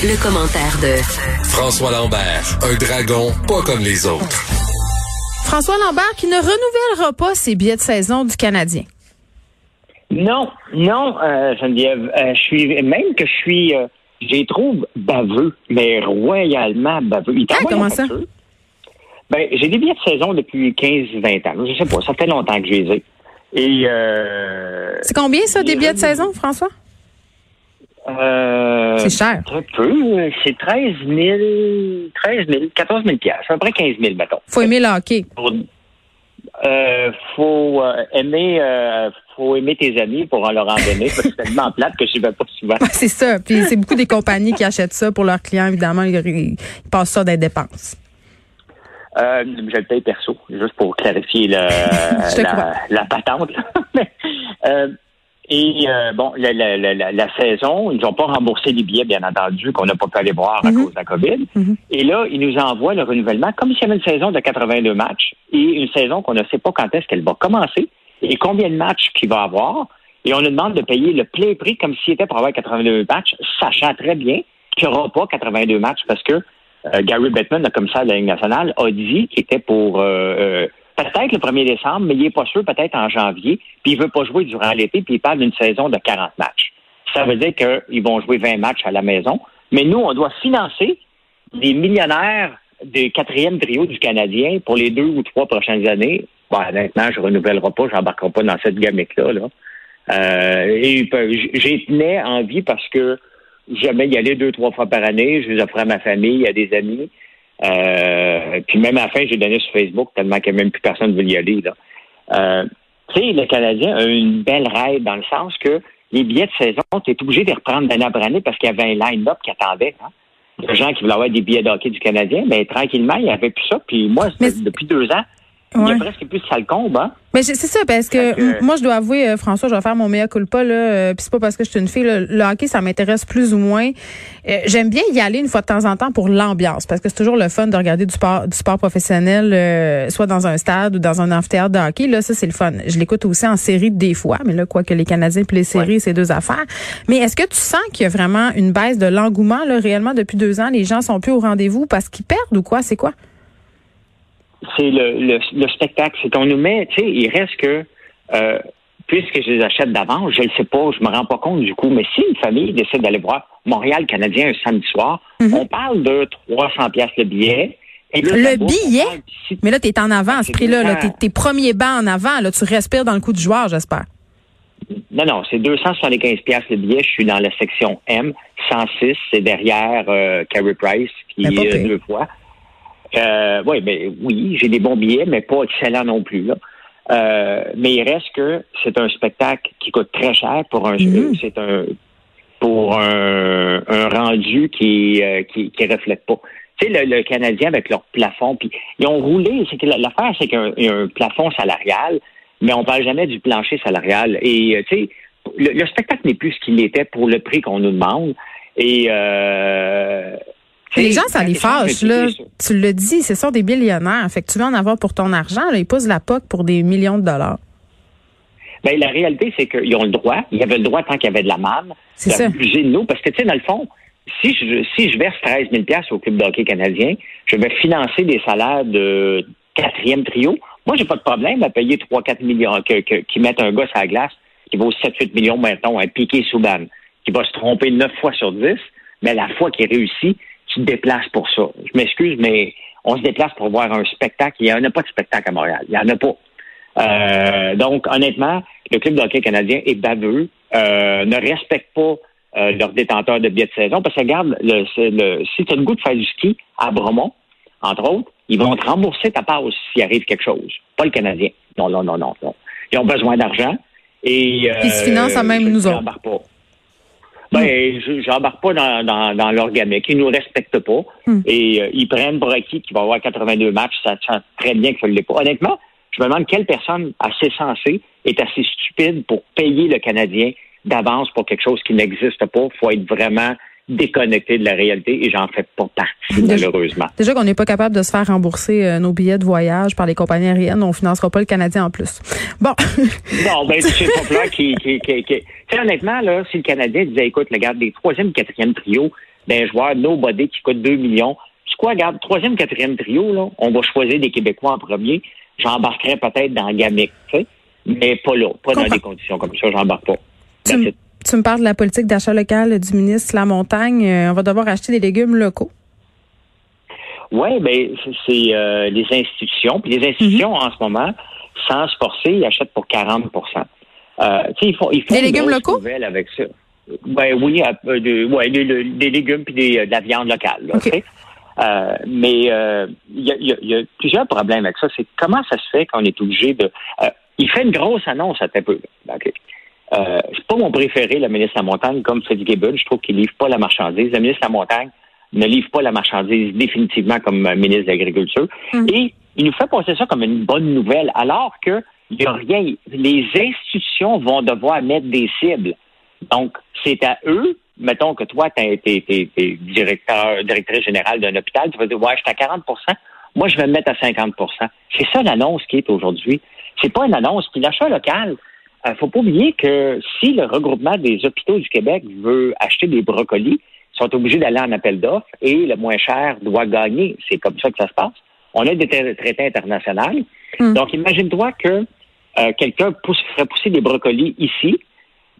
Le, commentaire de François Lambert, un dragon pas comme les autres. François Lambert qui ne renouvellera pas ses billets de saison du Canadien. Non, non, euh, Geneviève. Euh, je suis même que je suis, euh, j'ai trouve baveux, mais royalement baveux. ah, comment ça? Ben, j'ai des billets de saison depuis 15-20 ans. Je sais pas, ça fait longtemps que je les ai. Et euh, c'est combien ça des billets de saison, François? C'est cher. Très peu. C'est 13 000, 13 000, 14 000 à peu près 15 000, mettons. Faut aimer le hockey. Euh, faut euh, aimer euh, faut aimer tes amis pour en leur en donner parce que c'est tellement plate que je vais pas souvent. c'est ça. Puis c'est beaucoup des compagnies qui achètent ça pour leurs clients, évidemment, ils, passent ça des dépenses. Euh, je le paye perso, juste pour clarifier la, la, patente. euh, et euh, bon, la, la, la, la, saison, ils n'ont pas remboursé les billets, bien entendu, qu'on n'a pas pu aller voir à mhm. cause de la COVID. Mhm. Et là, ils nous envoient le renouvellement comme s'il y avait une saison de 82 matchs et une saison qu'on ne sait pas quand est-ce qu'elle va commencer et combien de matchs qu'il va avoir. Et on nous demande de payer le plein prix comme s'il était pour avoir 82 matchs, sachant très bien qu'il n'y aura pas 82 matchs parce que euh, Gary Bettman, le commissaire de la Ligue nationale, a dit qu'il était pour... Euh, peut-être le 1er décembre, mais il n'est pas sûr, peut-être en janvier, puis il veut pas jouer durant l'été, puis il parle d'une saison de 40 matchs. Ça veut dire qu'ils vont jouer 20 matchs à la maison, mais nous, on doit financer les millionnaires du quatrième trio du Canadien pour les deux ou trois prochaines années. Bon, honnêtement, je ne renouvellerai pas, je n'embarquerai pas dans cette gamique-là. Là. Euh, et j'ai tenu envie parce que j'aimais y aller deux, trois fois par année. Je les offrais à ma famille, à des amis. Euh, puis même à la fin, j'ai donné sur Facebook tellement qu'il n'y a même plus personne ne veut y aller. Là. Euh, tu sais, le Canadien a une belle règle dans le sens que les billets de saison, tu es obligé de les reprendre d'année après année parce qu'il y avait un line-up qui attendait. Hein. Les gens qui voulaient avoir des billets de hockey du Canadien, mais tranquillement, il n'y avait plus ça. Puis moi, depuis deux ans, il y a presque plus de salcombe, hein? Mais c'est ça, parce que, moi, je dois avouer, euh, François, je vais faire mon meilleur culpa, là, euh, puis c'est pas parce que je suis une fille, le hockey, ça m'intéresse plus ou moins. Euh, j'aime bien y aller une fois de temps en temps pour l'ambiance, parce que c'est toujours le fun de regarder du sport, du sport professionnel, soit dans un stade ou dans un amphithéâtre de hockey. Là, ça, c'est le fun. Je l'écoute aussi en série des fois, mais là, quoi que les Canadiens puis les séries, c'est deux affaires. Mais est-ce que tu sens qu'il y a vraiment une baisse de l'engouement, là, réellement, depuis deux ans? Les gens sont plus au rendez-vous parce qu'ils perdent ou quoi? C'est quoi? C'est le, le, spectacle. C'est qu'on nous met, tu sais, il reste que, euh, puisque je les achète d'avance, je ne sais pas, je me rends pas compte du coup, mais si une famille décide d'aller voir Montréal Canadien un samedi soir, mhm. on parle de 300 pièces le billet. le billet? mais là, tu es en avant à ce prix-là. -là, tes, premiers bancs en avant. Là, tu respires dans le coup du joueur, j'espère. Non, non, c'est 275 pièces le billet. Je suis dans la section M. 106, c'est derrière euh, Carey Price, qui est deux fois. Euh, oui, mais oui, j'ai des bons billets, mais pas excellents non plus. Là. Euh, mais il reste que c'est un spectacle qui coûte très cher pour un mm c'est un pour un, un rendu qui, euh, qui qui reflète pas. Tu sais, le, Canadien avec leur plafond, puis ils ont roulé. C'est que l'affaire, c'est qu'il y a un, plafond salarial, mais on parle jamais du plancher salarial. Et euh, tu sais, le, le, spectacle n'est plus ce qu'il était pour le prix qu'on nous demande. Et euh, les gens, ça les fâche, là. Tu le dis, ce sont des millionnaires. Fait que tu veux en avoir pour ton argent, là. Ils posent la POC pour des millions de dollars. Ben, la réalité, c'est qu'ils ont le droit. Ils avaient le droit tant qu'il y avait de la manne. C'est ça. de nous. Parce que, tu sais, dans le fond, si je, si je verse 13 000 au club de hockey canadien, je vais financer des salaires de quatrième trio. Moi, j'ai pas de problème à payer 3-4 millions, que, qui mettent un gosse à la glace qui vaut 7-8 millions, maintenant, un piqué Souban, qui va se tromper 9 fois sur 10, mais la fois qu'il réussit, tu te déplaces pour ça. Je m'excuse, mais on se déplace pour voir un spectacle. Il n'y en a pas de spectacle à Montréal. Il n'y en a pas. Euh, donc, honnêtement, le club de hockey canadien est baveux, euh, ne respecte pas euh, leurs détenteurs de billets de saison, parce que regarde, le, le, si tu as le goût de faire du ski à Bromont, entre autres, ils vont te rembourser ta pause s'il arrive quelque chose. Pas le Canadien. Non, non, non, non. non. Ils ont besoin d'argent. Et, Ils se financent à même nous autres. Ben, je j'embarque pas dans, dans, dans leur. Ils nous respectent pas. Hmm. Et euh, ils prennent pour acquis qu'il va avoir 82 matchs. Ça sent très bien que ça ne l'est pas. Honnêtement, je me demande quelle personne assez sensée est assez stupide pour payer le Canadien d'avance pour quelque chose qui n'existe pas. Il faut être vraiment déconnecté de la réalité et j'en fais pas partie, malheureusement. Déjà qu'on n'est pas capable de se faire rembourser euh, nos billets de voyage par les compagnies aériennes, on financera pas le Canadien en plus. Bon. non, ben, c'est pas qui, qui, qui, qui... honnêtement, là, si le Canadien disait, écoute, regarde, des troisième, quatrième trio, ben, joueur nobody qui coûte 2 millions, c'est quoi, regarde, troisième, quatrième trio, là, on va choisir des Québécois en premier, j'embarquerai peut-être dans Gamic, tu sais, mais pas là, pas dans des conditions comme ça, j'embarque pas. Tu, me parles de la politique d'achat local du ministre La Montagne. Euh, on va devoir acheter des légumes locaux. Oui, ben c'est euh, les institutions. Puis les institutions, mm-hmm. en ce moment, sans se forcer, ils achètent pour 40 euh, ils font, ils font Des légumes locaux? avec ça. Ben oui, euh, de, ouais, des, des, légumes puis des, de la viande locale. Là, euh, mais il y, a, y, a, plusieurs problèmes avec ça. C'est comment ça se fait qu'on est obligé de. Il fait une grosse annonce à peu. Okay. Euh, c'est pas mon préféré, le ministre de la Montagne, comme Fitzgibbon. Je trouve qu'il livre pas la marchandise. Le ministre de la Montagne ne livre pas la marchandise définitivement comme ministre de l'Agriculture. Hum. Et il nous fait passer ça comme une bonne nouvelle, alors que il n'y a rien. Les institutions vont devoir mettre des cibles. Donc, c'est à eux mettons que toi, tu es, directeur, directrice générale d'un hôpital, tu vas dire, ouais, je suis à 40% moi, je vais me mettre à 50% C'est ça l'annonce qui est aujourd'hui. C'est pas une annonce. Puis l'achat local, il euh, faut pas oublier que si le regroupement des hôpitaux du Québec veut acheter des brocolis, ils sont obligés d'aller en appel d'offres et le moins cher doit gagner. C'est comme ça que ça se passe. On a des traités internationaux. Hmm. Donc, imagine-toi que euh, quelqu'un ferait pousser des brocolis ici,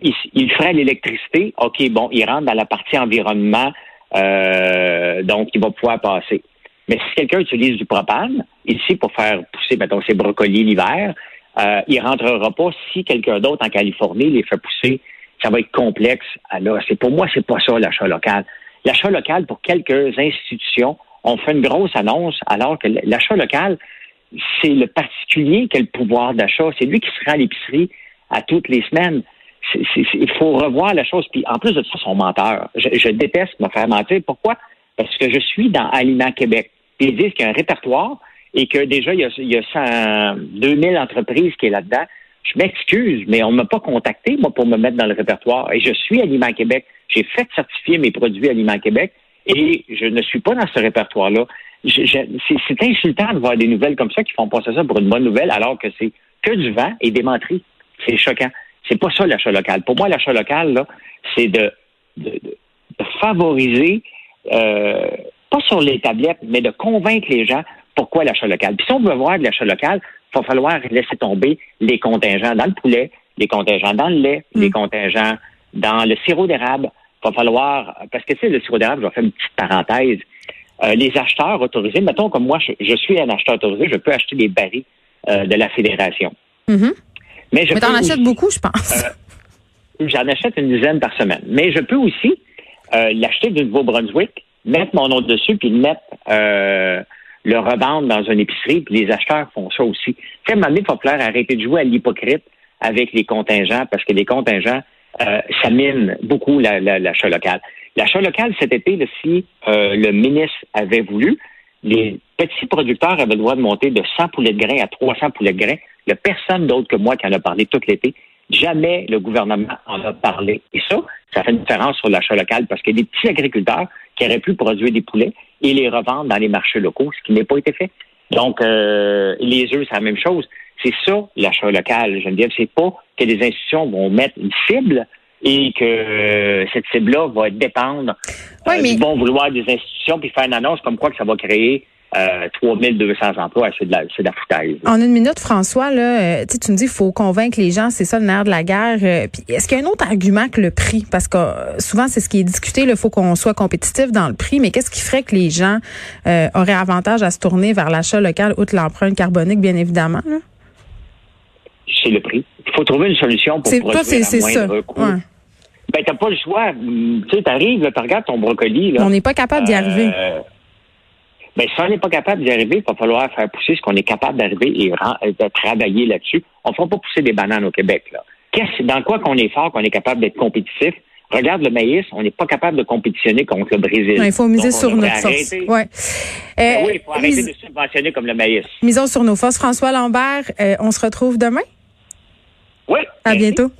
il, ferait l'électricité. OK, bon, il rentre dans la partie environnement, euh, donc il va pouvoir passer. Mais si quelqu'un utilise du propane, ici, pour faire pousser, mettons, ses brocolis l'hiver, euh, il rentrera pas si quelqu'un d'autre en Californie les fait pousser. Ça va être complexe. Alors, c'est pour moi, c'est pas ça l'achat local. L'achat local, pour quelques institutions, on fait une grosse annonce, alors que l'achat local, c'est le particulier qui a le pouvoir d'achat. C'est lui qui sera à l'épicerie à toutes les semaines il faut revoir la chose. Puis en plus de ça, ils sont menteurs. Je, déteste me faire mentir. Pourquoi? Parce que je suis dans Aliments Québec. Ils disent qu'il y a un répertoire et que déjà, il y a, il y a 2000 entreprises qui est là-dedans. Je m'excuse, mais on ne m'a pas contacté, moi, pour me mettre dans le répertoire. Et je suis Aliments Québec. J'ai fait certifier mes produits Aliments Québec et je ne suis pas dans ce répertoire-là. C'est insultant de voir des nouvelles comme ça qui font passer ça pour une bonne nouvelle alors que c'est que du vent et des menteries. C'est choquant. C'est pas ça l'achat local. Pour moi, l'achat local, c'est de, de, favoriser, euh, pas sur les tablettes, mais de convaincre les gens pourquoi l'achat local. Puis si on veut voir de l'achat local, il va falloir laisser tomber les contingents dans le poulet, les contingents dans le lait, les mm. contingents dans le sirop d'érable. Il va falloir, parce que tu sais, le sirop d'érable, je vais faire une petite parenthèse. Euh, les acheteurs autorisés, mettons comme moi, je, suis un acheteur autorisé, je peux acheter des barils euh, de la fédération. Mm-hmm. Mais, je Mais t'en achètes beaucoup, je pense. Euh, j'en achète une dizaine par semaine. Mais je peux aussi euh, l'acheter du Nouveau-Brunswick, mettre mon nom dessus, puis le mettre, euh, le revendre dans une épicerie, puis les acheteurs font ça aussi. Tu à un moment il faut arrêter de jouer à l'hypocrite avec les contingents, parce que les contingents, ça mine beaucoup l'achat local. L'achat local, cet été, si le ministre avait voulu, les petits producteurs avaient le droit de monter de 100 poulets de grains à 300 poulets de grains. Il n'y a personne d'autre que moi qui en a parlé tout l'été. Jamais le gouvernement en a parlé. Et ça, ça fait une différence sur l'achat local parce a des petits agriculteurs qui auraient pu produire des poulets et les revendre dans les marchés locaux, ce qui n'est pas été fait. Donc, euh, les œufs, c'est la même chose. C'est ça, l'achat local, Geneviève. C'est pas que les institutions vont mettre une cible et que euh, cette cible-là va dépendre euh, du bon vouloir des institutions puis faire une annonce comme quoi que ça va créer euh, 3200 emplois, c'est de la, de la foutaise. En une minute, François, là, euh, tu me dis qu'il faut convaincre les gens, c'est ça le nerf de la guerre. puis est-ce qu'il y a un autre argument que le prix? Parce que souvent, c'est ce qui est discuté, il faut qu'on soit compétitif dans le prix, mais qu'est-ce qui ferait que les gens auraient avantage à se tourner vers l'achat local, outre l'empreinte carbonique, bien évidemment? C'est le prix. Il faut trouver une solution pour produire c'est, à moindre coût. Ouais. Ben, t'as pas le choix. Tu sais, t'arrives, tu regardes ton brocoli. Là, on n'est pas capable d'y euh, arriver. Mais si on n'est pas capable d'y arriver, il va falloir faire pousser ce qu'on est capable d'arriver et euh, de travailler là-dessus. On ne fera pas pousser des bananes au Québec. Dans quoi qu'on est fort, qu'on est capable d'être compétitif, Regarde le maïs, on n'est pas capable de compétitionner contre le Brésil. Il faut miser sur notre force. Euh, ben oui, il faut arrêter de subventionner comme le maïs. Misons sur nos forces. François Lambert, euh, on se retrouve demain? Oui. À bientôt.